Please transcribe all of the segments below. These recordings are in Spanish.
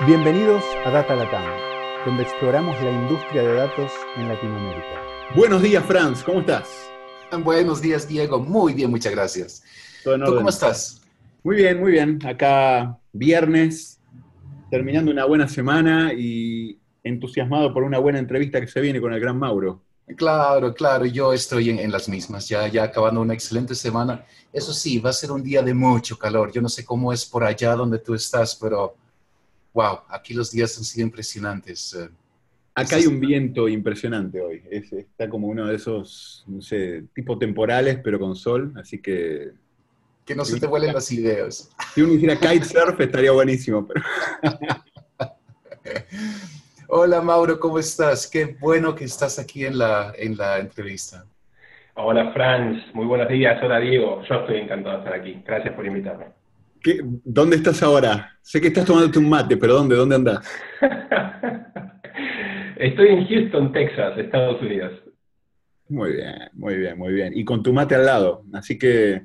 Bienvenidos a Data Latam, donde exploramos la industria de datos en Latinoamérica. Buenos días, Franz, ¿cómo estás? Buenos días, Diego. Muy bien, muchas gracias. ¿Tú cómo estás? Muy bien, muy bien. Acá viernes, terminando una buena semana y entusiasmado por una buena entrevista que se viene con el gran Mauro. Claro, claro, yo estoy en, las mismas, ya, ya acabando una excelente semana. Eso sí, va a ser un día de mucho calor. Yo no sé cómo es por allá donde tú estás, pero wow, aquí los días han sido impresionantes. Eh. Acá hay un viento impresionante hoy. está como uno de esos, no sé, tipo temporales, pero con sol, así que... Que no se te vuelen las ideas. Si uno hiciera kitesurf estaría buenísimo, pero... Hola Mauro, ¿cómo estás? Qué bueno que estás aquí en la, en la entrevista. Hola Franz, muy buenos días. Hola Diego, yo estoy encantado de estar aquí. Gracias por invitarme. ¿Dónde estás ahora? Sé que estás tomándote un mate, pero ¿dónde? ¿Dónde andás? Estoy en Houston, Texas, Estados Unidos. Muy bien, muy bien, muy bien. Y con tu mate al lado. Así que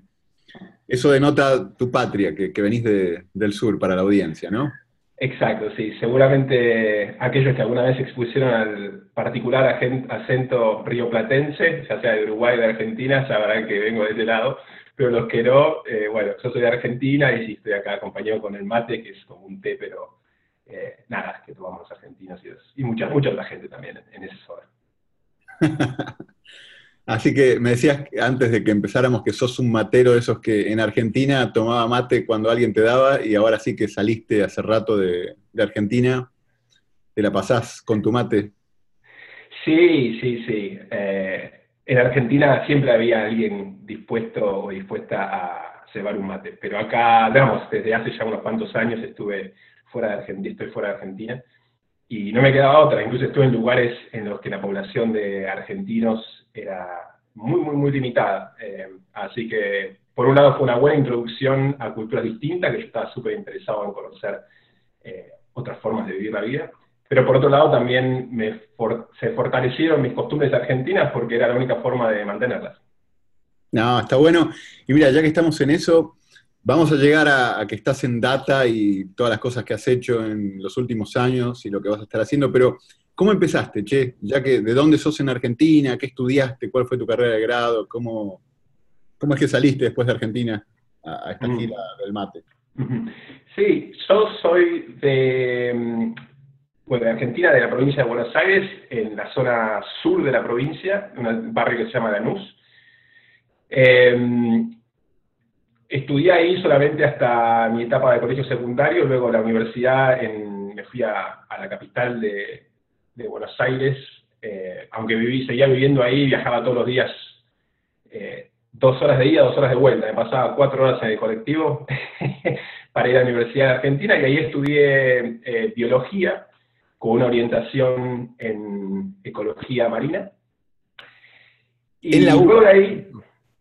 eso denota tu patria, que, venís del sur para la audiencia, ¿no? Exacto, sí. Seguramente aquellos que alguna vez expusieron al particular acento rioplatense, ya sea de Uruguay o de Argentina, sabrán que vengo de ese lado pero los que no, eh, bueno, yo soy de Argentina y sí estoy acá acompañado con el mate, que es como un té, pero eh, nada, que tomamos los argentinos y, mucha, mucha otra gente también en, ese soda. Así que me decías antes de que empezáramos que sos un matero de esos que en Argentina tomaba mate cuando alguien te daba y ahora sí que saliste hace rato de, Argentina. ¿Te la pasás con tu mate? Sí, sí, sí. Eh, en Argentina siempre había alguien dispuesto o dispuesta a cebar un mate, pero acá, digamos, desde hace ya unos cuantos años estuve fuera de Argentina, estoy fuera de Argentina, y no me quedaba otra, incluso estuve en lugares en los que la población de argentinos era muy, muy, muy limitada. Eh, así que, por un lado, fue una buena introducción a culturas distintas, que yo estaba súper interesado en conocer eh, otras formas de vivir la vida. Pero por otro lado también me se fortalecieron mis costumbres argentinas porque era la única forma de mantenerlas. No, está bueno. Y mira, ya que estamos en eso, vamos a llegar a, que estás en data y todas las cosas que has hecho en los últimos años y lo que vas a estar haciendo, pero ¿cómo empezaste, Che? Ya que, ¿de dónde sos en Argentina? ¿Qué estudiaste? ¿Cuál fue tu carrera de grado? ¿Cómo, cómo es que saliste después de Argentina a, esta mm. gira del mate? Sí, yo soy de, bueno, de Argentina, de la provincia de Buenos Aires, en la zona sur de la provincia, un barrio que se llama Lanús. Em, estudié ahí solamente hasta mi etapa de colegio secundario, luego la universidad me fui a, la capital de, Buenos Aires, eh, aunque viví, seguía viviendo ahí, viajaba todos los días eh, dos horas de ida, dos horas de vuelta, me pasaba cuatro horas en el colectivo para ir a la Universidad de Argentina y ahí estudié eh, biología con una orientación en ecología marina. Y ¿En la U? ahí,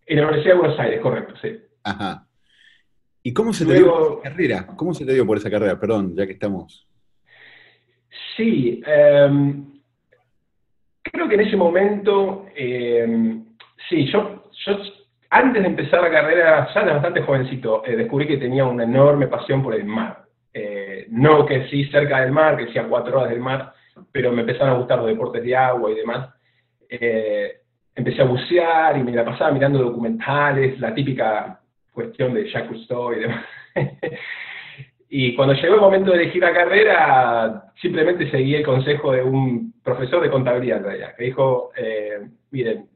en la Universidad de Buenos Aires, correcto, sí. Ajá. ¿Y cómo se te dio por esa carrera? ¿Cómo se te dio por esa carrera? Perdón, ya que estamos. Sí, em, creo que en ese momento, em, sí, yo, yo antes de empezar la carrera, ya era bastante jovencito, eh, descubrí que tenía una enorme pasión por el mar. Eh, no que sí cerca del mar, que sí a cuatro horas del mar, pero me empezaron a gustar los deportes de agua y demás. Eh, empecé a bucear y me la pasaba mirando documentales, la típica cuestión de Jacques Cousteau y demás. y cuando llegó el momento de elegir la carrera, simplemente seguí el consejo de un profesor de contabilidad, que dijo, eh, miren,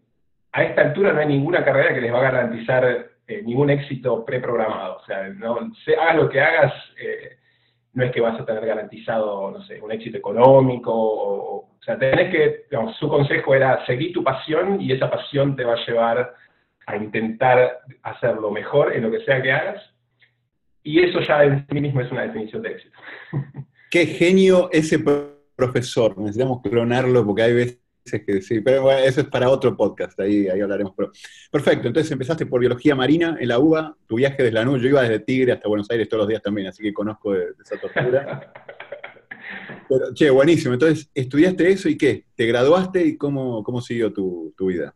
a esta altura no hay ninguna carrera que les va a garantizar ningún éxito preprogramado. O sea, no, hagas lo que hagas, no es que vas a tener garantizado, no sé, un éxito económico, o, sea, tenés que, digamos, su consejo era seguir tu pasión y esa pasión te va a llevar a intentar hacerlo mejor en lo que sea que hagas, y eso ya en sí mismo es una definición de éxito. Qué genio ese profesor, necesitamos clonarlo porque hay veces que sí, pero bueno, eso es para otro podcast, ahí, ahí hablaremos. Pero, perfecto, entonces empezaste por biología marina en la UBA, tu viaje desde Lanús, yo iba desde Tigre hasta Buenos Aires todos los días también, así que conozco de, esa tortura. Pero, che, buenísimo, entonces, ¿estudiaste eso y qué? ¿Te graduaste y cómo, cómo siguió tu, vida?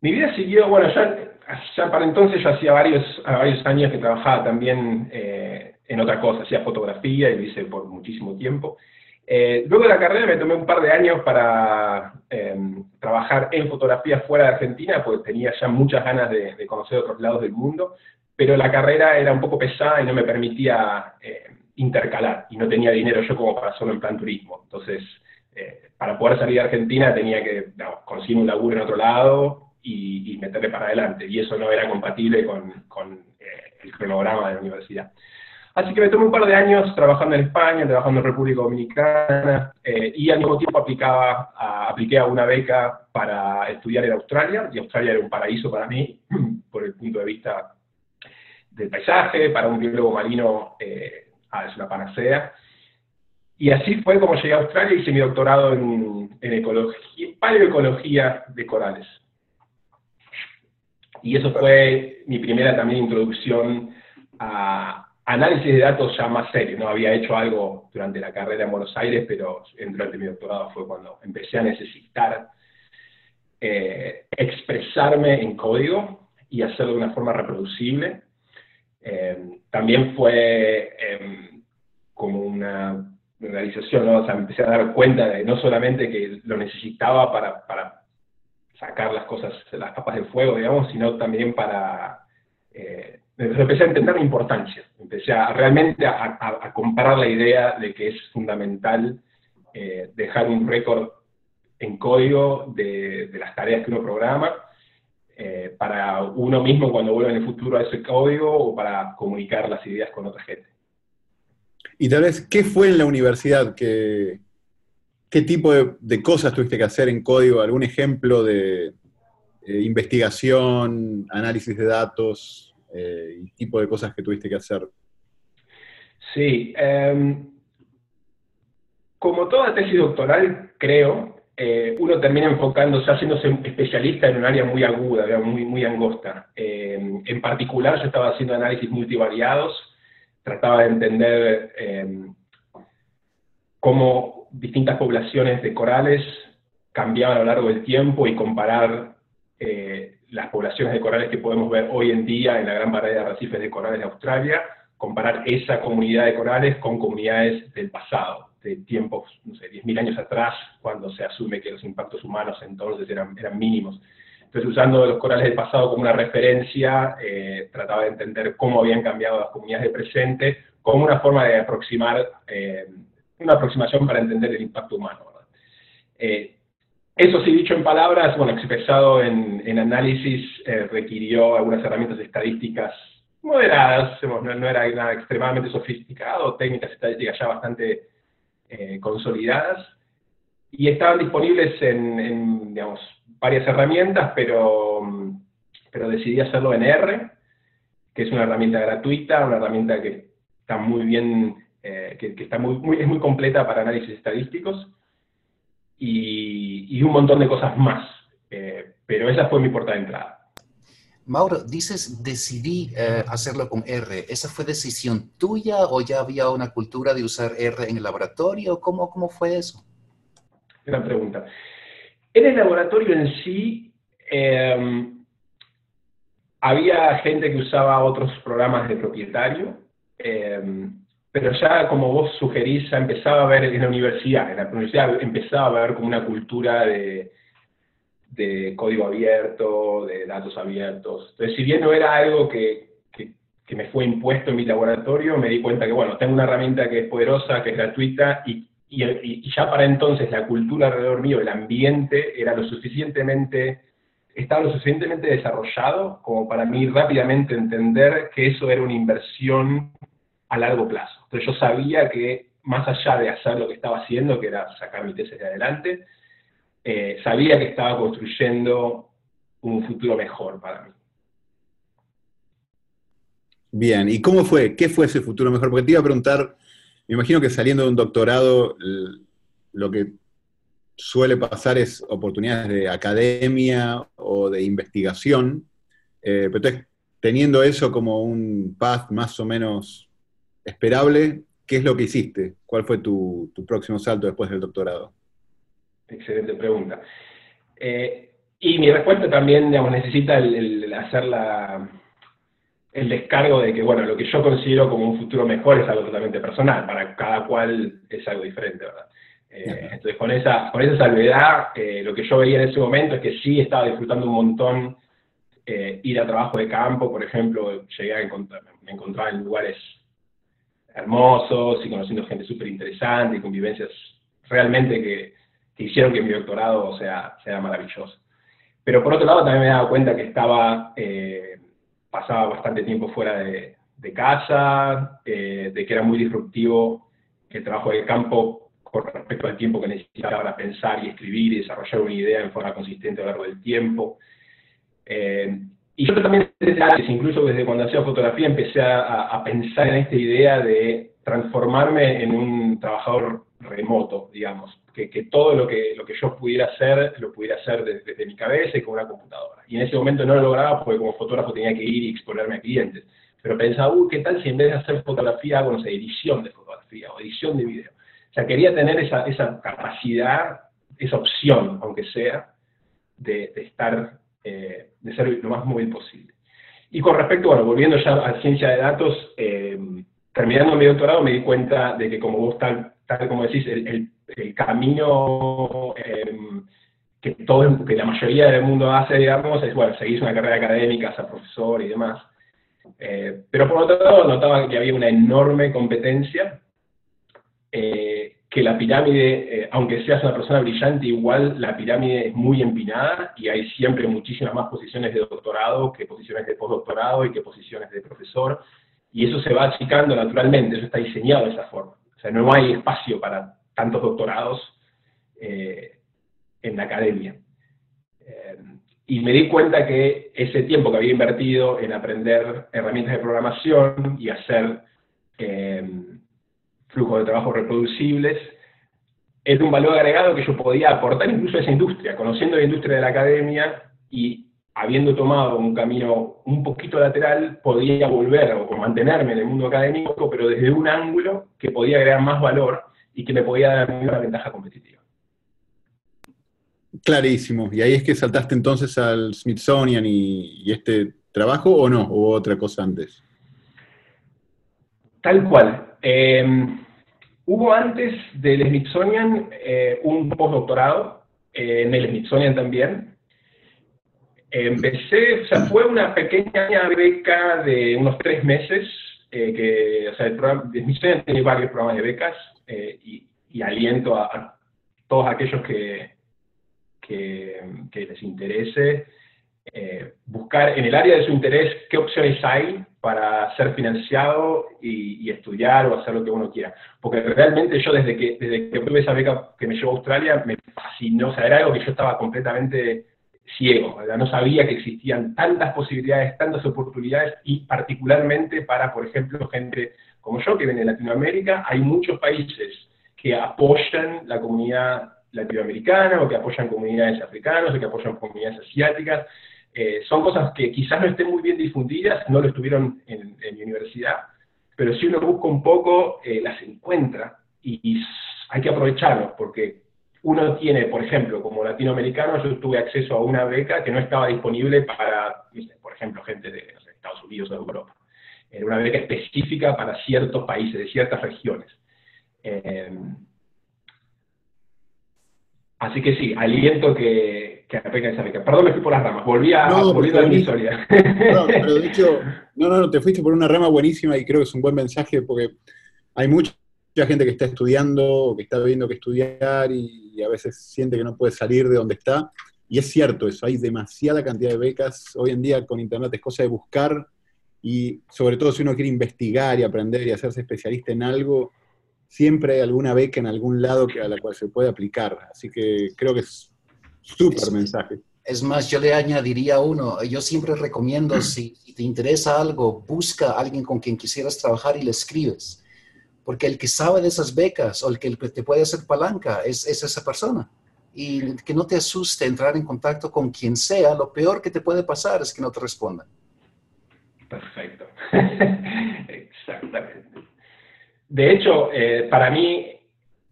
Mi vida siguió, bueno, ya, ya para entonces yo hacía varios, varios años que trabajaba también eh, en otra cosa, hacía fotografía y lo hice por muchísimo tiempo. Eh, luego de la carrera me tomé un par de años para em, trabajar en fotografía fuera de Argentina, porque tenía ya muchas ganas de, conocer otros lados del mundo, pero la carrera era un poco pesada y no me permitía eh, intercalar, y no tenía dinero yo como para solo en plan turismo. Entonces, eh, para poder salir de Argentina tenía que conseguir un laburo en otro lado y, meterle para adelante, y eso no era compatible con, con el cronograma de la universidad. Así que me tomé un par de años trabajando en España, trabajando en República Dominicana, eh, y al mismo tiempo aplicaba apliqué a una beca para estudiar en Australia, y Australia era un paraíso para mí, por el punto de vista del paisaje, para un biólogo marino eh, ah, es una panacea. Y así fue como llegué a Australia y hice mi doctorado en, en ecología, paleoecología de corales. Y eso fue mi primera también introducción a, análisis de datos ya más serio, ¿no? Había hecho algo durante la carrera en Buenos Aires, pero durante mi doctorado fue cuando empecé a necesitar eh, expresarme en código y hacerlo de una forma reproducible. Eh, también fue em, como una realización. O sea, empecé a dar cuenta de no solamente que lo necesitaba para, sacar las cosas, las papas del fuego, digamos, sino también para eh, empecé a entender la importancia, empecé a realmente a, comparar la idea de que es fundamental eh, dejar un récord en código de, las tareas que uno programa, eh, para uno mismo cuando vuelva en el futuro a ese código o para comunicar las ideas con otra gente. Y tal vez, ¿qué fue en la universidad? ¿Qué, qué tipo de, cosas tuviste que hacer en código? ¿Algún ejemplo de investigación, análisis de datos? Eh, y tipo de cosas que tuviste que hacer. Sí, em, como toda tesis doctoral, creo, eh, uno termina enfocándose, haciéndose especialista en un área muy aguda, muy, muy angosta. Em, en particular, yo estaba haciendo análisis multivariados, trataba de entender em, cómo distintas poblaciones de corales cambiaban a lo largo del tiempo y comparar eh, las poblaciones de corales que podemos ver hoy en día en la gran variedad de arrecifes de corales de Australia, comparar esa comunidad de corales con comunidades del pasado, de tiempos, no sé, 10.000 años atrás, cuando se asume que los impactos humanos entonces eran, eran mínimos. Entonces, usando los corales del pasado como una referencia, eh, trataba de entender cómo habían cambiado las comunidades de presente, como una forma de aproximar, eh, una aproximación para entender el impacto humano. Eh, eso sí, dicho en palabras, bueno, expresado en, análisis, eh, requirió algunas herramientas estadísticas moderadas, no, era nada extremadamente sofisticado, técnicas estadísticas ya bastante eh, consolidadas, y estaban disponibles en, digamos, varias herramientas, pero, pero decidí hacerlo en R, que es una herramienta gratuita, una herramienta que está muy bien, eh, que, está muy, es muy completa para análisis estadísticos, y, un montón de cosas más. Eh, pero esa fue mi puerta de entrada. Mauro, dices decidí eh, hacerlo con R. ¿Esa fue decisión tuya o ya había una cultura de usar R en el laboratorio? ¿Cómo, cómo fue eso? Gran pregunta. En el laboratorio en sí, em, había gente que usaba otros programas de propietario. Em, pero ya como vos sugerís, ya empezaba a ver en la universidad, en la universidad empezaba a ver como una cultura de, código abierto, de datos abiertos. Entonces, si bien no era algo que, me fue impuesto en mi laboratorio, me di cuenta que, bueno, tengo una herramienta que es poderosa, que es gratuita, y, y ya para entonces la cultura alrededor mío, el ambiente, era lo suficientemente estaba lo suficientemente desarrollado como para mí rápidamente entender que eso era una inversión a largo plazo. Entonces yo sabía que más allá de hacer lo que estaba haciendo, que era sacar mi tesis de adelante, eh, sabía que estaba construyendo un futuro mejor para mí. Bien, ¿y cómo fue? ¿Qué fue ese futuro mejor? Porque te iba a preguntar, me imagino que saliendo de un doctorado, lo que suele pasar es oportunidades de academia o de investigación, eh, pero teniendo eso como un path más o menos esperable, ¿qué es lo que hiciste? ¿Cuál fue tu, próximo salto después del doctorado? Excelente pregunta. Eh, y mi respuesta también, digamos, necesita el, hacer el descargo de que, bueno, lo que yo considero como un futuro mejor es algo totalmente personal, para cada cual es algo diferente, ¿verdad? Eh, entonces, con esa, con esa salvedad, eh, lo que yo veía en ese momento es que sí estaba disfrutando un montón eh, ir a trabajo de campo, por ejemplo, llegué a encontrar, me encontraba en lugares hermosos y conociendo gente súper interesante y convivencias realmente que, que, hicieron que mi doctorado sea, sea maravilloso. Pero por otro lado también me daba cuenta que estaba, pasaba bastante tiempo fuera de, casa, de que era muy disruptivo el trabajo de campo con respecto al tiempo que necesitaba para pensar y escribir y desarrollar una idea en forma consistente a lo largo del tiempo. Eh, y yo también desde antes, incluso desde cuando hacía fotografía, empecé a, pensar en esta idea de transformarme en un trabajador remoto, digamos, que, todo lo que, lo que yo pudiera hacer, lo pudiera hacer desde, mi cabeza y con una computadora. Y en ese momento no lo lograba porque como fotógrafo tenía que ir y exponerme a clientes. Pero pensaba, uy, ¿qué tal si en vez de hacer fotografía hago, no sé, edición de fotografía o edición de video? O sea, quería tener esa, esa capacidad, esa opción, aunque sea, de, estar, eh, ser lo más móvil posible. Y con respecto, bueno, volviendo ya a ciencia de datos, eh, terminando mi doctorado me di cuenta de que como vos tal, tal como decís, el, el, camino em, que, todo, que la mayoría del mundo hace, digamos, es, bueno, seguís una carrera académica, ser profesor y demás. Eh, pero por otro lado, notaba que había una enorme competencia eh, que la pirámide, eh, aunque seas una persona brillante, igual la pirámide es muy empinada y hay siempre muchísimas más posiciones de doctorado que posiciones de postdoctorado y que posiciones de profesor, y eso se va achicando naturalmente, eso está diseñado de esa forma. O sea, no hay espacio para tantos doctorados eh, en la academia. y me di cuenta que ese tiempo que había invertido en aprender herramientas de programación y hacer flujos de trabajo reproducibles, es un valor agregado que yo podía aportar incluso a esa industria, conociendo la industria de la academia y habiendo tomado un camino un poquito lateral, podía volver o mantenerme en el mundo académico, pero desde un ángulo que podía agregar más valor y que me podía dar una ventaja competitiva. Clarísimo. ¿Y ahí es que saltaste entonces al Smithsonian y, y este trabajo o no? ¿O otra cosa antes? Tal cual. Em, hubo antes del Smithsonian eh, un postdoctorado, eh, en el Smithsonian también. Empecé, o sea, fue una pequeña beca de unos tres meses, eh, que, o sea, el, programa, Smithsonian tiene varios programas de becas y, aliento a, todos aquellos que, que, que les interese buscar en el área de su interés qué opciones hay para ser financiado y, estudiar o hacer lo que uno quiera. Porque realmente yo desde que, desde que tuve esa beca que me llevó a Australia, me fascinó, o sea, era algo que yo estaba completamente ciego, ¿verdad? no sabía que existían tantas posibilidades, tantas oportunidades y particularmente para, por ejemplo, gente como yo que viene de Latinoamérica, hay muchos países que apoyan la comunidad latinoamericana o que apoyan comunidades africanas o que apoyan comunidades asiáticas eh, son cosas que quizás no estén muy bien difundidas, no lo estuvieron en, mi universidad, pero si uno busca un poco, eh, las encuentra y, hay que aprovecharlo, porque uno tiene, por ejemplo, como latinoamericano, yo tuve acceso a una beca que no estaba disponible para, por ejemplo, gente de Estados Unidos o de Europa. Era una beca específica para ciertos países, de ciertas regiones. Eh, así que sí, aliento que, que apenas esa beca. Perdón, me fui por las ramas, volví a, no, a mi historia. No, pero de hecho, no, no, no, te fuiste por una rama buenísima y creo que es un buen mensaje porque hay mucha gente que está estudiando, que está viendo que estudiar y, a veces siente que no puede salir de donde está. Y es cierto eso, hay demasiada cantidad de becas. Hoy en día con Internet es cosa de buscar y sobre todo si uno quiere investigar y aprender y hacerse especialista en algo, siempre hay alguna beca en algún lado que, a la cual se puede aplicar. Así que creo que es Súper mensaje. Es más, yo le añadiría uno, yo siempre recomiendo, si, te interesa algo, busca a alguien con quien quisieras trabajar y le escribes. Porque el que sabe de esas becas o el que te puede hacer palanca es, es esa persona. Y que no te asuste entrar en contacto con quien sea, lo peor que te puede pasar es que no te respondan. Perfecto. Exactamente. De hecho, eh, para mí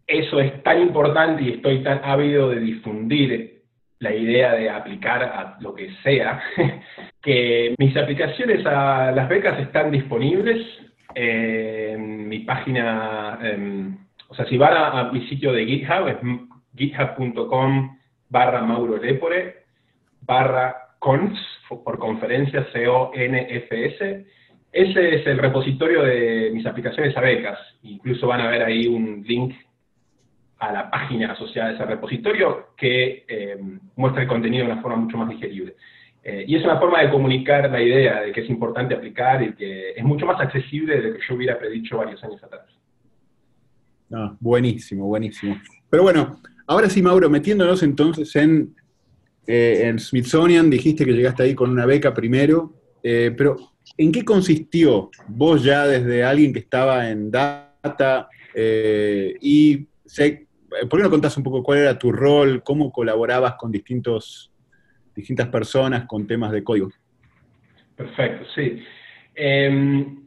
eso es tan importante y estoy tan ávido de difundir la idea de aplicar a lo que sea, que mis aplicaciones a las becas están disponibles en mi página, em, o sea, si van a, mi sitio de GitHub, es github.com barra Mauro Lepore, barra cons, por conferencia, C-O-N-F-S. Ese es el repositorio de mis aplicaciones a becas. Incluso van a ver ahí un link a la página asociada a ese repositorio que eh, muestra el contenido de una forma mucho más digerible. Eh, y es una forma de comunicar la idea de que es importante aplicar y que es mucho más accesible de lo que yo hubiera predicho varios años atrás. Ah, buenísimo, buenísimo. Pero bueno, ahora sí, Mauro, metiéndonos entonces en, eh, en Smithsonian, dijiste que llegaste ahí con una beca primero, pero ¿en qué consistió vos ya desde alguien que estaba en data y sé, ¿Por qué no contás un poco cuál era tu rol, cómo colaborabas con distintos, distintas personas con temas de código? Perfecto, sí. Em,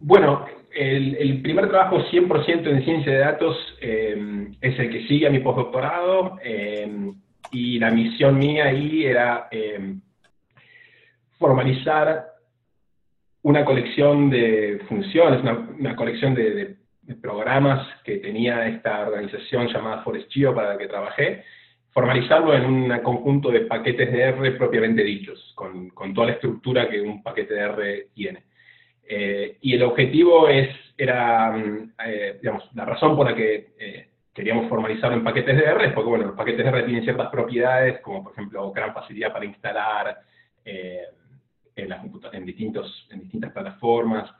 bueno, el, primer trabajo 100% en ciencia de datos em, es el que sigue a mi postdoctorado em, y la misión mía ahí era formalizar una colección de funciones, una, colección de programas que tenía esta organización llamada ForestGeo para la que trabajé, formalizarlo en un conjunto de paquetes de R propiamente dichos, con, con toda la estructura que un paquete de R tiene. Eh, y el objetivo es, era, mm, eh, digamos, la razón por la que eh, queríamos formalizarlo en paquetes de R es porque, bueno, los paquetes de R tienen ciertas propiedades, como por ejemplo gran facilidad para instalar en, las en, distintos, en distintas plataformas,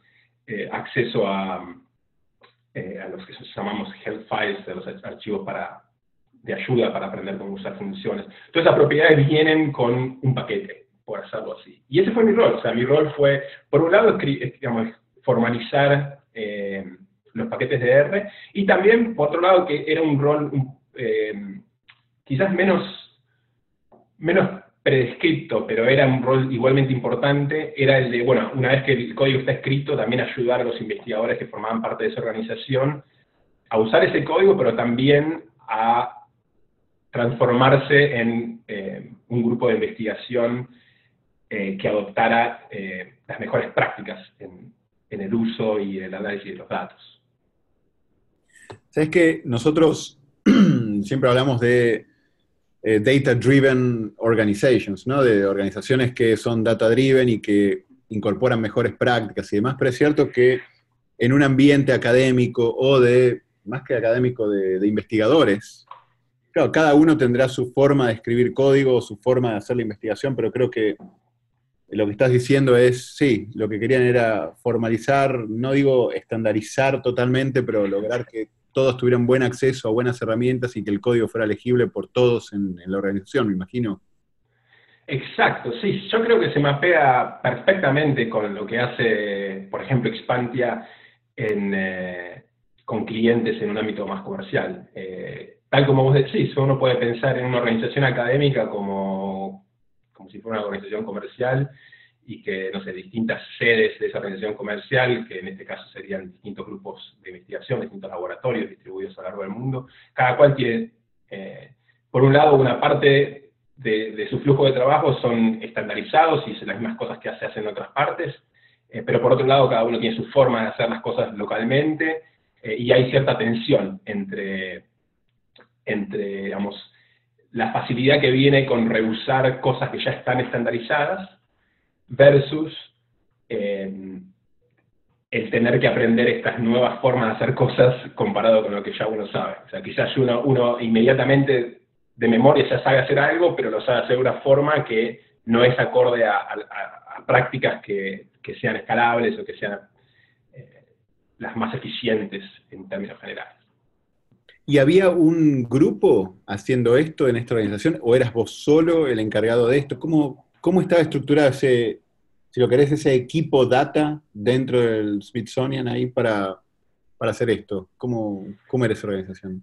acceso a, eh, a los que llamamos help files, de los archivos para, de ayuda para aprender cómo usar funciones. Todas esas propiedades vienen con un paquete, por hacerlo así. Y ese fue mi rol. O sea, mi rol fue, por un lado, digamos, formalizar eh, los paquetes de R, y también, por otro lado, que era un rol eh, quizás menos, menos predescripto, pero era un rol igualmente importante, era el de, bueno, una vez que el código está escrito, también ayudar a los investigadores que formaban parte de esa organización a usar ese código, pero también a transformarse en eh, un grupo de investigación eh, que adoptara eh, las mejores prácticas en, en, el uso y el análisis de los datos. Sabes que nosotros siempre hablamos de eh, data-driven organizations, ¿no? De organizaciones que son data-driven y que incorporan mejores prácticas y demás, pero es cierto que en un ambiente académico o de, más que académico, de, investigadores, claro, cada uno tendrá su forma de escribir código, su forma de hacer la investigación, pero creo que lo que estás diciendo es, sí, lo que querían era formalizar, no digo estandarizar totalmente, pero lograr que todos tuvieran buen acceso a buenas herramientas y que el código fuera legible por todos en, la organización, me imagino. Exacto, sí, yo creo que se mapea perfectamente con lo que hace, por ejemplo, Expantia eh, con clientes en un ámbito más comercial. Eh, tal como vos decís, uno puede pensar en una organización académica como, como si fuera una organización comercial, y que, no sé, distintas sedes de esa organización comercial, que en este caso serían distintos grupos de investigación, distintos laboratorios distribuidos a lo largo del mundo, cada cual tiene, eh, por un lado, una parte de, su flujo de trabajo son estandarizados y las mismas cosas que se hacen en otras partes, eh, pero por otro lado, cada uno tiene su forma de hacer las cosas localmente, eh, y hay cierta tensión entre, entre, digamos, la facilidad que viene con rehusar cosas que ya están estandarizadas, versus eh, el tener que aprender estas nuevas formas de hacer cosas comparado con lo que ya uno sabe. O sea, quizás uno, uno inmediatamente de memoria ya sabe hacer algo, pero lo sabe hacer de una forma que no es acorde a, prácticas que, sean escalables o que sean eh, las más eficientes en términos generales. ¿Y había un grupo haciendo esto en esta organización o eras vos solo el encargado de esto? ¿Cómo, ¿Cómo estaba estructurado ese, si lo querés, ese equipo data dentro del Smithsonian ahí para, hacer esto? ¿Cómo, ¿Cómo, era esa organización?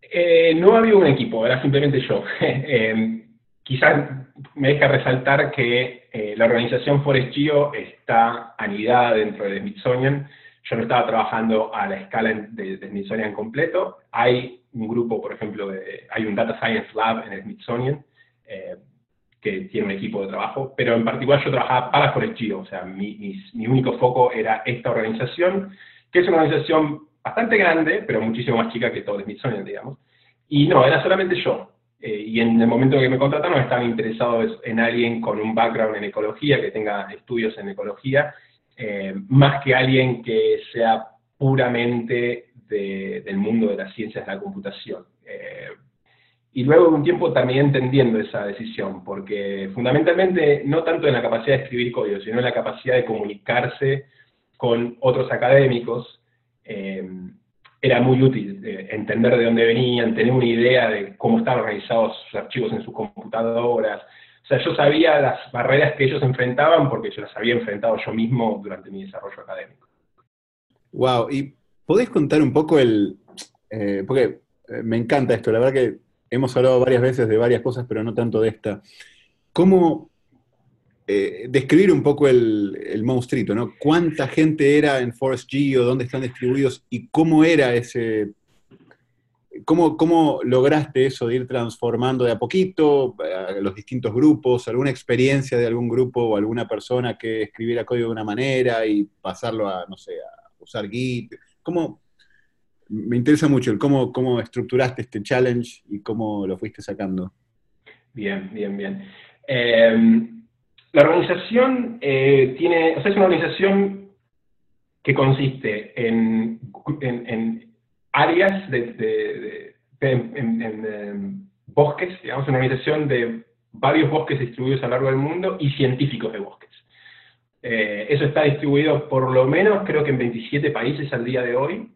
Eh, no había un equipo, era simplemente yo. Eh, quizás me deja resaltar que eh, la organización ForestGeo está anidada dentro del Smithsonian. Yo no estaba trabajando a la escala de Smithsonian completo. Hay un grupo, por ejemplo, de, hay un Data Science Lab en el Smithsonian, que tiene un equipo de trabajo, pero en particular yo trabajaba para Forestio, o sea, mi, mi, único foco era esta organización, que es una organización bastante grande, pero muchísimo más chica que todo Smithsonian, digamos. Y no, era solamente yo. Eh, y en el momento que me contrataron estaban interesados en alguien con un background en ecología, que tenga estudios en ecología, eh, más que alguien que sea puramente del mundo de las ciencias de la computación. Y luego de un tiempo también entendiendo esa decisión, porque fundamentalmente no tanto en la capacidad de escribir código, sino en la capacidad de comunicarse con otros académicos, eh, era muy útil eh, entender de dónde venían, tener una idea de cómo estaban organizados sus archivos en sus computadoras. O sea, yo sabía las barreras que ellos enfrentaban porque yo las había enfrentado yo mismo durante mi desarrollo académico. Wow, y podés contar un poco el, eh, porque me encanta esto, la verdad que hemos hablado varias veces de varias cosas, pero no tanto de esta. ¿Cómo eh, describir un poco el, el, monstruito, ¿no? ¿Cuánta gente era en Forest G o dónde están distribuidos y cómo era ese... ¿Cómo, ¿Cómo lograste eso de ir transformando de a poquito a los distintos grupos? ¿Alguna experiencia de algún grupo o alguna persona que escribiera código de una manera y pasarlo a, no sé, a usar Git? ¿Cómo, me interesa mucho el cómo, cómo estructuraste este challenge y cómo lo fuiste sacando. Bien, bien, bien. Em, la organización eh, tiene, o sea, es una organización que consiste en, áreas de, en, bosques, digamos, una organización de varios bosques distribuidos a lo largo del mundo y científicos de bosques. Eh, eso está distribuido por lo menos, creo que en 27 países al día de hoy,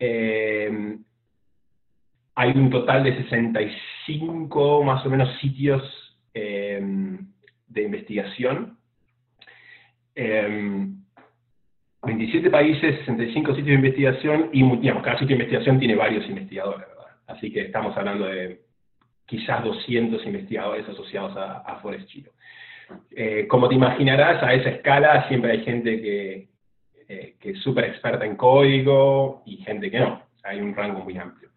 eh, hay un total de 65 más o menos sitios eh, de investigación. 27 eh, países, 65 sitios de investigación y cada sitio de investigación tiene varios investigadores, ¿verdad? Así que estamos hablando de quizás 200 investigadores asociados a, a Forest Chino. como te imaginarás, a esa escala siempre hay gente que, eh, que es súper experta en código y gente que no. hay un rango muy amplio.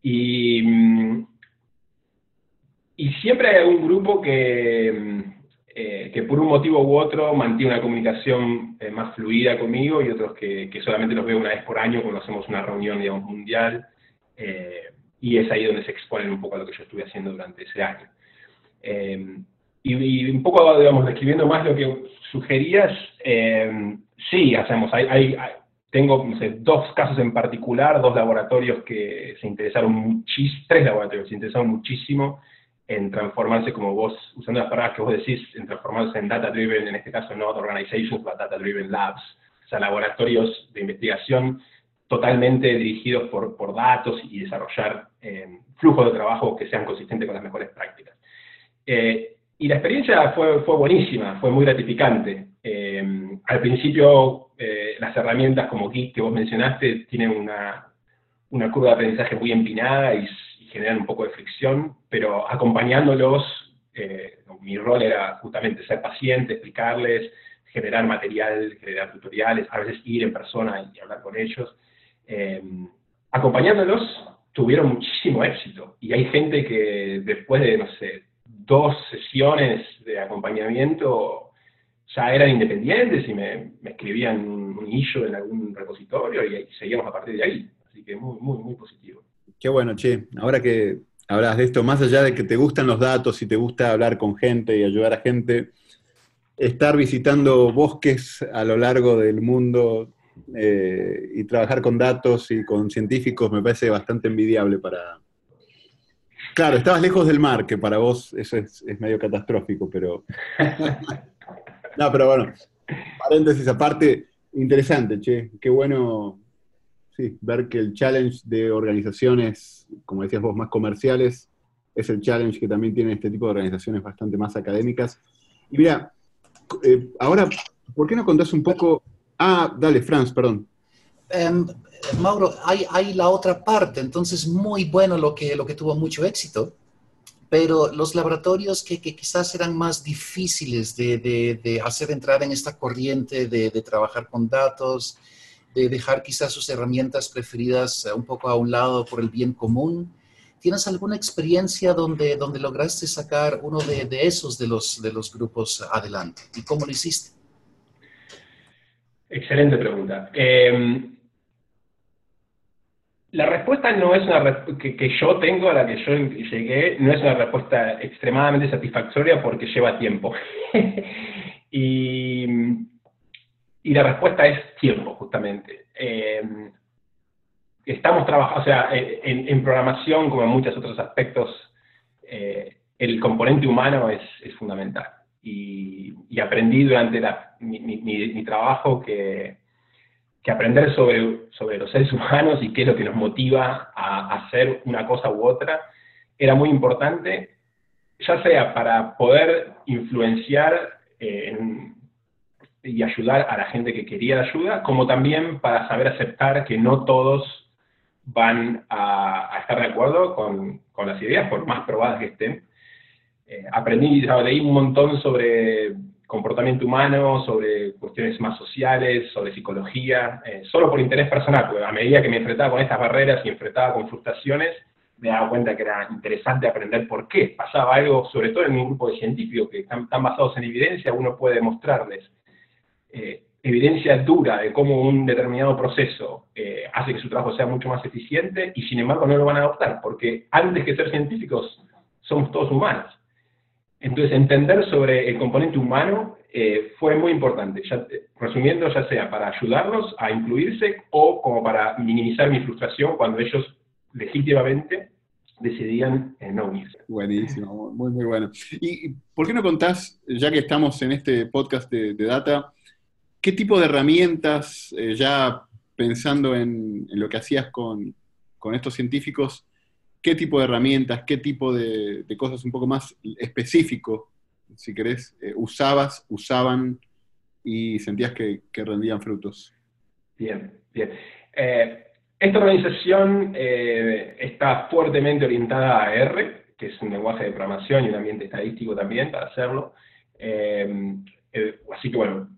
Y, mm, y siempre hay algún grupo que, mm, eh, que por un motivo u otro mantiene una comunicación eh, más fluida conmigo y otros que, que, solamente los veo una vez por año cuando hacemos una reunión digamos, mundial. y es ahí donde se exponen un poco a lo que yo estuve haciendo durante ese año. Y, un poco, digamos, describiendo más lo que sugerías, Sí, hacemos. Hay, tengo dos casos en particular, dos laboratorios que se interesaron muchísimo, tres laboratorios que se interesaron muchísimo en transformarse, como vos, usando las palabras que vos decís, en transformarse en data driven, en este caso no organizations, but data driven labs, o sea, laboratorios de investigación totalmente dirigidos por, por datos y desarrollar eh, flujos de trabajo que sean consistentes con las mejores prácticas. Eh, y la experiencia fue, fue buenísima, fue muy gratificante. Eh, al principio, eh, las herramientas como Git que vos mencionaste tienen una, una curva de aprendizaje muy empinada y, generan un poco de fricción, pero acompañándolos, eh, mi rol era justamente ser paciente, explicarles, generar material, generar tutoriales, a veces ir en persona y hablar con ellos. acompañándolos, tuvieron muchísimo éxito. Y hay gente que después de, no sé, dos sesiones de acompañamiento ya eran independientes y me, escribían un issue en algún repositorio y, seguíamos a partir de ahí. Así que muy, muy, muy positivo. Qué bueno, Che. Ahora que hablas de esto, más allá de que te gustan los datos y te gusta hablar con gente y ayudar a gente, estar visitando bosques a lo largo del mundo eh, y trabajar con datos y con científicos me parece bastante envidiable para, Claro, estabas lejos del mar, que para vos eso es, medio catastrófico, pero... no, pero bueno, paréntesis aparte, interesante, che, qué bueno sí, ver que el challenge de organizaciones, como decías vos, más comerciales, es el challenge que también tienen este tipo de organizaciones bastante más académicas. Y mira, eh, ahora, ¿por qué no contás un poco? Ah, dale, Franz, perdón. Em, Mauro, hay, la otra parte, entonces muy bueno lo que, tuvo mucho éxito, pero los laboratorios que, quizás eran más difíciles de, hacer entrar en esta corriente de, trabajar con datos, de dejar quizás sus herramientas preferidas un poco a un lado por el bien común, ¿Tienes alguna experiencia donde, lograste sacar uno de, esos de los, de los grupos adelante? ¿Y cómo lo hiciste? Excelente pregunta. Em, la respuesta no es una que, que, yo tengo, a la que yo llegué, no es una respuesta extremadamente satisfactoria porque lleva tiempo. y, y, la respuesta es tiempo, justamente. Em, estamos trabajando, o sea, en, programación, como en muchos otros aspectos, eh, el componente humano es, es fundamental. Y, y, aprendí durante mi, mi, mi, trabajo que, que, aprender sobre, sobre los seres humanos y qué es lo que nos motiva a, hacer una cosa u otra era muy importante, ya sea para poder influenciar eh, y ayudar a la gente que quería ayuda, como también para saber aceptar que no todos van a, estar de acuerdo con, las ideas, por más probadas que estén. Eh, aprendí, leí un montón sobre comportamiento humano, sobre cuestiones más sociales, sobre psicología, eh, solo por interés personal, porque a medida que me enfrentaba con estas barreras y enfrentaba con frustraciones, me daba cuenta que era interesante aprender por qué pasaba algo, sobre todo en un grupo de científicos que están, basados en evidencia, uno puede mostrarles eh, evidencia dura de cómo un determinado proceso eh, hace que su trabajo sea mucho más eficiente y sin embargo no lo van a adoptar, porque antes que ser científicos somos todos humanos. Entonces, entender sobre el componente humano eh, fue muy importante, ya, resumiendo, ya sea para ayudarlos a incluirse o como para minimizar mi frustración cuando ellos legítimamente decidían eh, no unirse. Buenísimo, muy, muy bueno. ¿Y por qué no contás, ya que estamos en este podcast de Data, ¿Qué tipo de herramientas, eh, ya pensando en, lo que hacías con, estos científicos, qué tipo de herramientas, qué tipo de, cosas un poco más específico, si querés, eh, usabas, usaban y sentías que, rendían frutos? Bien, bien. Eh, esta organización está fuertemente orientada a R, que es un lenguaje de programación y un ambiente estadístico también para hacerlo. así que bueno,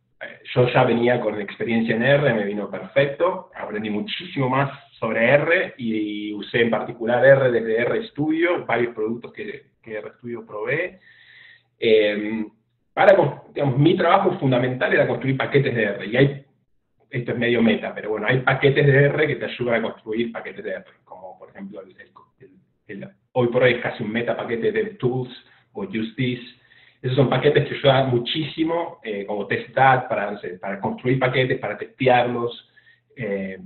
yo ya venía con experiencia en R, me vino perfecto, aprendí muchísimo más sobre R y usé en particular R desde RStudio, varios productos que, que RStudio provee. Em, para, digamos, mi trabajo fundamental era construir paquetes de R, y hay, esto es medio meta, pero bueno, hay paquetes de R que te ayudan a construir paquetes de R, como por ejemplo, hoy por hoy es casi un meta paquete de Tools o Justice, esos son paquetes que ayudan muchísimo, eh, como TestDat, para, construir paquetes, para testearlos. Eh,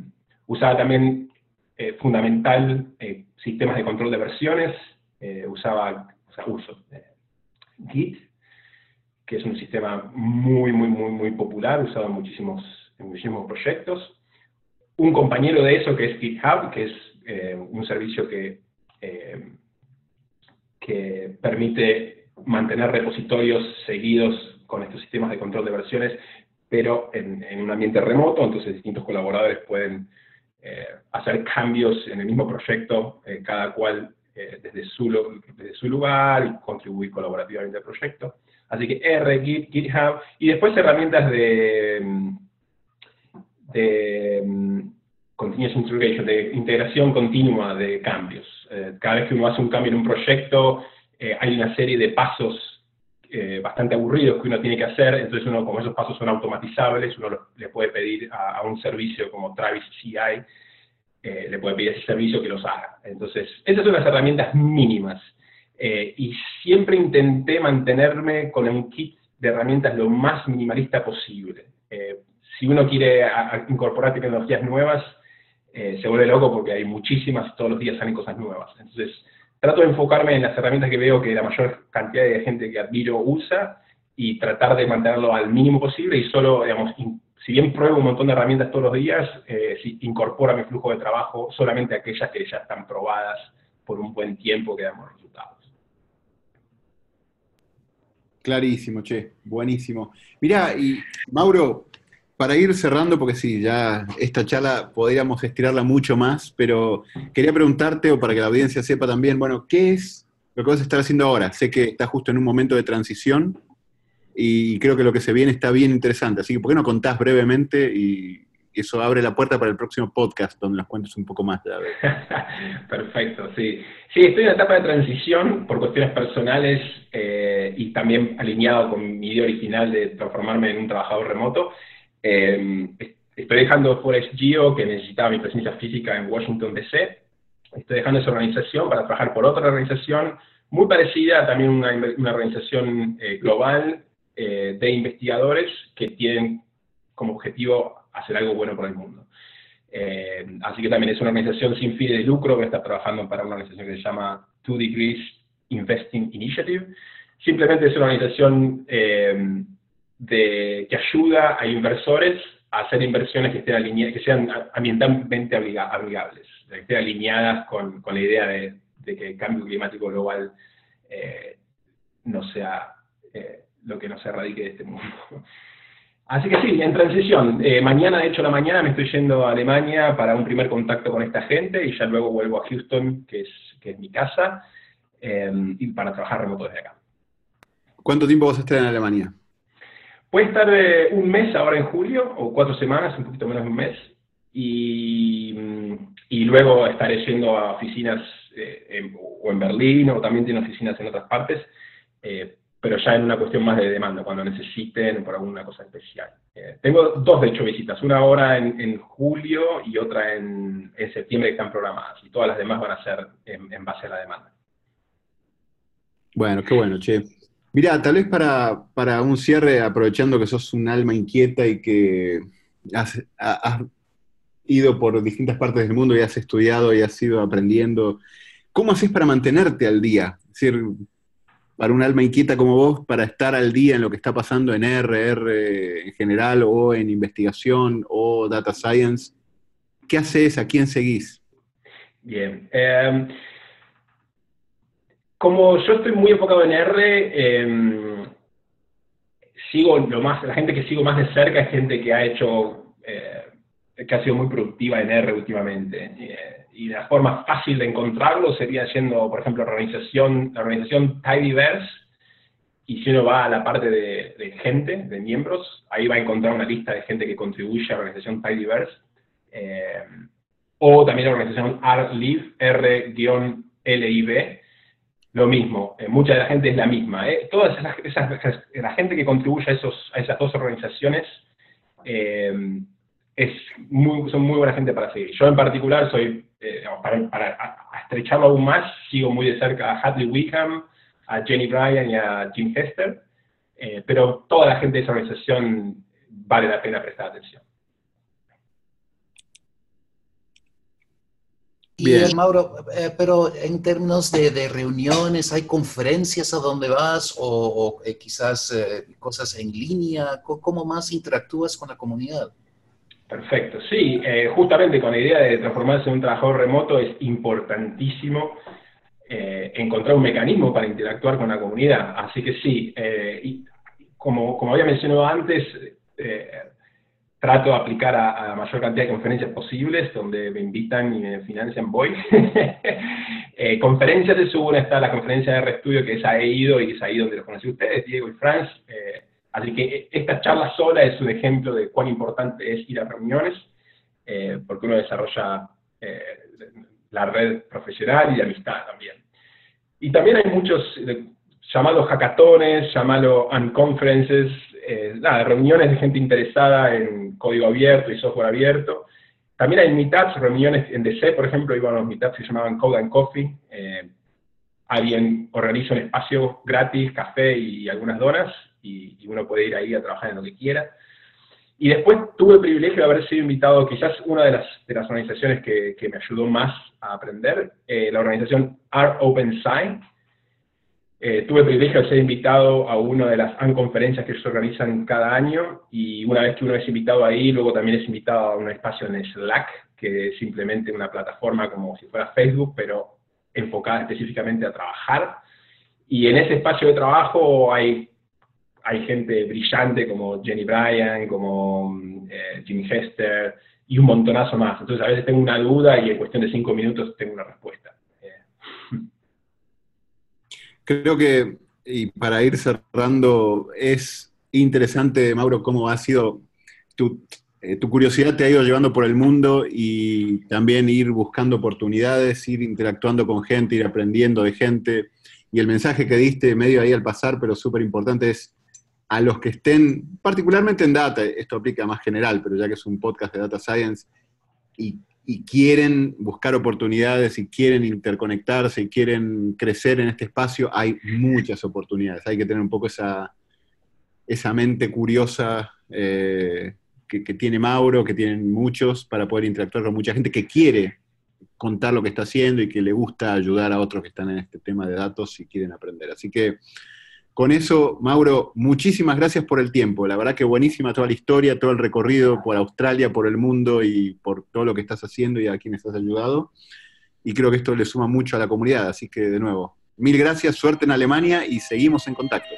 usaba también, eh, fundamental, sistemas de control de versiones. usaba, o sea, Git, que es un sistema muy, muy, muy, muy popular, usado en muchísimos, proyectos. Un compañero de eso que es GitHub, que es un servicio que permite mantener repositorios seguidos con estos sistemas de control de versiones, pero en, un ambiente remoto, entonces distintos colaboradores pueden eh, hacer cambios en el mismo proyecto, eh, cada cual eh, desde, su, desde su lugar y contribuir colaborativamente al proyecto. Así que R, Git, GitHub, y después herramientas de, de continuous integration, de integración continua de cambios. cada vez que uno hace un cambio en un proyecto, eh, hay una serie de pasos eh, bastante aburridos que uno tiene que hacer, entonces uno, como esos pasos son automatizables, uno le puede pedir a, un servicio como Travis CI, eh, le puede pedir a ese servicio que los haga. Entonces, esas son las herramientas mínimas. y siempre intenté mantenerme con un kit de herramientas lo más minimalista posible. si uno quiere incorporar tecnologías nuevas, se vuelve loco porque hay muchísimas, todos los días salen cosas nuevas. Entonces, trato de enfocarme en las herramientas que veo que la mayor cantidad de gente que admiro usa y tratar de mantenerlo al mínimo posible y solo, digamos, si bien pruebo un montón de herramientas todos los días, eh, si incorporo a mi flujo de trabajo solamente aquellas que ya están probadas por un buen tiempo que damos resultados. Clarísimo, che, buenísimo. Mirá, y Mauro, para ir cerrando, porque sí, ya esta charla podríamos estirarla mucho más, pero quería preguntarte, o para que la audiencia sepa también, bueno, ¿qué es lo que vas a estar haciendo ahora? Sé que estás justo en un momento de transición y creo que lo que se viene está bien interesante, así que ¿por qué no contás brevemente y eso abre la puerta para el próximo podcast, donde nos cuentes un poco más de la Perfecto, sí. Sí, estoy en la etapa de transición por cuestiones personales eh, y también alineado con mi idea original de transformarme en un trabajador remoto. Eh, estoy dejando Forex Geo, que necesitaba mi presencia física en Washington, D.C. Estoy dejando esa organización para trabajar por otra organización muy parecida, también una, una organización eh, global de investigadores que tienen como objetivo hacer algo bueno por el mundo. Eh, así que también es una organización sin fines de lucro que está trabajando para una organización que se llama Two Degrees Investing Initiative. Simplemente es una organización eh, de, que ayuda a inversores a hacer inversiones que, estén alineadas, que sean ambientalmente amigables, que estén alineadas con, con la idea de, que el cambio climático global eh, no sea lo que no se erradique de este mundo. Así que sí, en transición. Eh, mañana, de hecho, la mañana me estoy yendo a Alemania para un primer contacto con esta gente y ya luego vuelvo a Houston, que es, que es mi casa, em, y para trabajar remoto desde acá. ¿Cuánto tiempo vas a estar en Alemania? Puede estar eh, un mes ahora en julio, o cuatro semanas, un poquito menos de un mes, y, y luego estaré yendo a oficinas eh, o en Berlín, o también tiene oficinas en otras partes, pero ya en una cuestión más de demanda, cuando necesiten por alguna cosa especial. Eh, tengo dos, de hecho, visitas, una ahora en, julio y otra en, septiembre que están programadas, y todas las demás van a ser en, base a la demanda. Bueno, qué bueno, che. Mira, tal vez para, para, un cierre, aprovechando que sos un alma inquieta y que has, has, ido por distintas partes del mundo y has estudiado y has ido aprendiendo, ¿cómo haces para mantenerte al día? Es decir, para un alma inquieta como vos, para estar al día en lo que está pasando en RR en general o en investigación o data science? ¿Qué haces? ¿A quién seguís? Bien. Em, como yo estoy muy enfocado en R, em, sigo lo más, la gente que sigo más de cerca es gente que ha hecho, eh, que ha sido muy productiva en R últimamente. Eh, y la forma fácil de encontrarlo sería yendo, por ejemplo, organización, la organización Tidyverse, y si uno va a la parte de, gente, de miembros, ahí va a encontrar una lista de gente que contribuye a la organización Tidyverse, eh, o también la organización RLIV, R-LIV, lo mismo, eh, mucha de la gente es la misma. Eh. Toda la gente que contribuye a, esos, a esas dos organizaciones eh, es muy, son muy buena gente para seguir. Yo en particular soy eh, para, estrecharlo aún más, sigo muy de cerca a Hadley Wickham, a Jenny Bryan y a Jim Hester, pero toda la gente de esa organización vale la pena prestar atención. Bien. Mauro, eh, pero en términos de, reuniones, ¿hay conferencias a donde vas o, quizás cosas en línea? ¿Cómo más interactúas con la comunidad? Perfecto, sí, eh, justamente con la idea de transformarse en un trabajador remoto es importantísimo eh, encontrar un mecanismo para interactuar con la comunidad. Así que sí, eh, y como, como, había mencionado antes, trato de aplicar a, la mayor cantidad de conferencias posibles, donde me invitan y me financian, voy. conferencias de una está la conferencia de ReStudio que es ha ido y es ahí donde los conocí ustedes, Diego y Franz. Así que esta charla sola es un ejemplo de cuán importante es ir a reuniones, eh, porque uno desarrolla eh, la red profesional y de amistad también. Y también hay muchos eh, llamados hackatones, llamados unconferences, nada, reuniones de gente interesada en código abierto y software abierto. También hay meetups, reuniones en DC, por ejemplo, iban a los meetups que se llamaban Code and Coffee. alguien organiza un espacio gratis, café y algunas donas, y, uno puede ir ahí a trabajar en lo que quiera. Y después tuve el privilegio de haber sido invitado, quizás una de las, de las organizaciones que, que me ayudó más a aprender, eh, la organización Art Open Sign. Eh, tuve el privilegio de ser invitado a una de las conferencias que ellos organizan cada año y una vez que uno es invitado ahí, luego también es invitado a un espacio en Slack, que es simplemente una plataforma como si fuera Facebook, pero enfocada específicamente a trabajar. Y en ese espacio de trabajo hay hay gente brillante como Jenny Bryan, como eh, Jimmy Hester y un montonazo más. Entonces a veces tengo una duda y en cuestión de cinco minutos tengo una respuesta. Creo que, y para ir cerrando, es interesante, Mauro, cómo ha sido tu, eh, tu curiosidad te ha ido llevando por el mundo y también ir buscando oportunidades, ir interactuando con gente, ir aprendiendo de gente. Y el mensaje que diste medio ahí al pasar, pero súper importante, es a los que estén, particularmente en data, esto aplica más general, pero ya que es un podcast de data science, y, quieren buscar oportunidades, y quieren interconectarse, y quieren crecer en este espacio, hay muchas oportunidades. Hay que tener un poco esa, esa mente curiosa eh, que, tiene Mauro, que tienen muchos, para poder interactuar con mucha gente que quiere contar lo que está haciendo y que le gusta ayudar a otros que están en este tema de datos y quieren aprender. Así que con eso, Mauro, muchísimas gracias por el tiempo. La verdad que buenísima toda la historia, todo el recorrido por Australia, por el mundo y por todo lo que estás haciendo y a quienes has ayudado. Y creo que esto le suma mucho a la comunidad. Así que, de nuevo, mil gracias, suerte en Alemania y seguimos en contacto.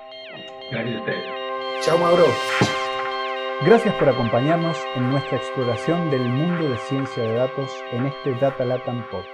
Gracias a ustedes. Chao, Mauro. Gracias por acompañarnos en nuestra exploración del mundo de ciencia de datos en este Data Latam Podcast.